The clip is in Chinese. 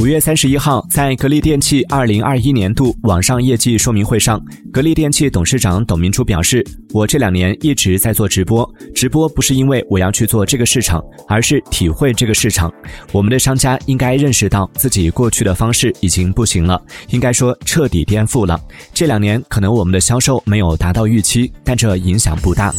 五月三十一号在格力电器二零二一年度网上业绩说明会上格力电器董事长董明珠表示我这两年一直在做直播直播不是因为我要去做这个市场而是体会这个市场。我们的商家应该认识到自己过去的方式已经不行了应该说彻底颠覆了。这两年可能我们的销售没有达到预期但这影响不大。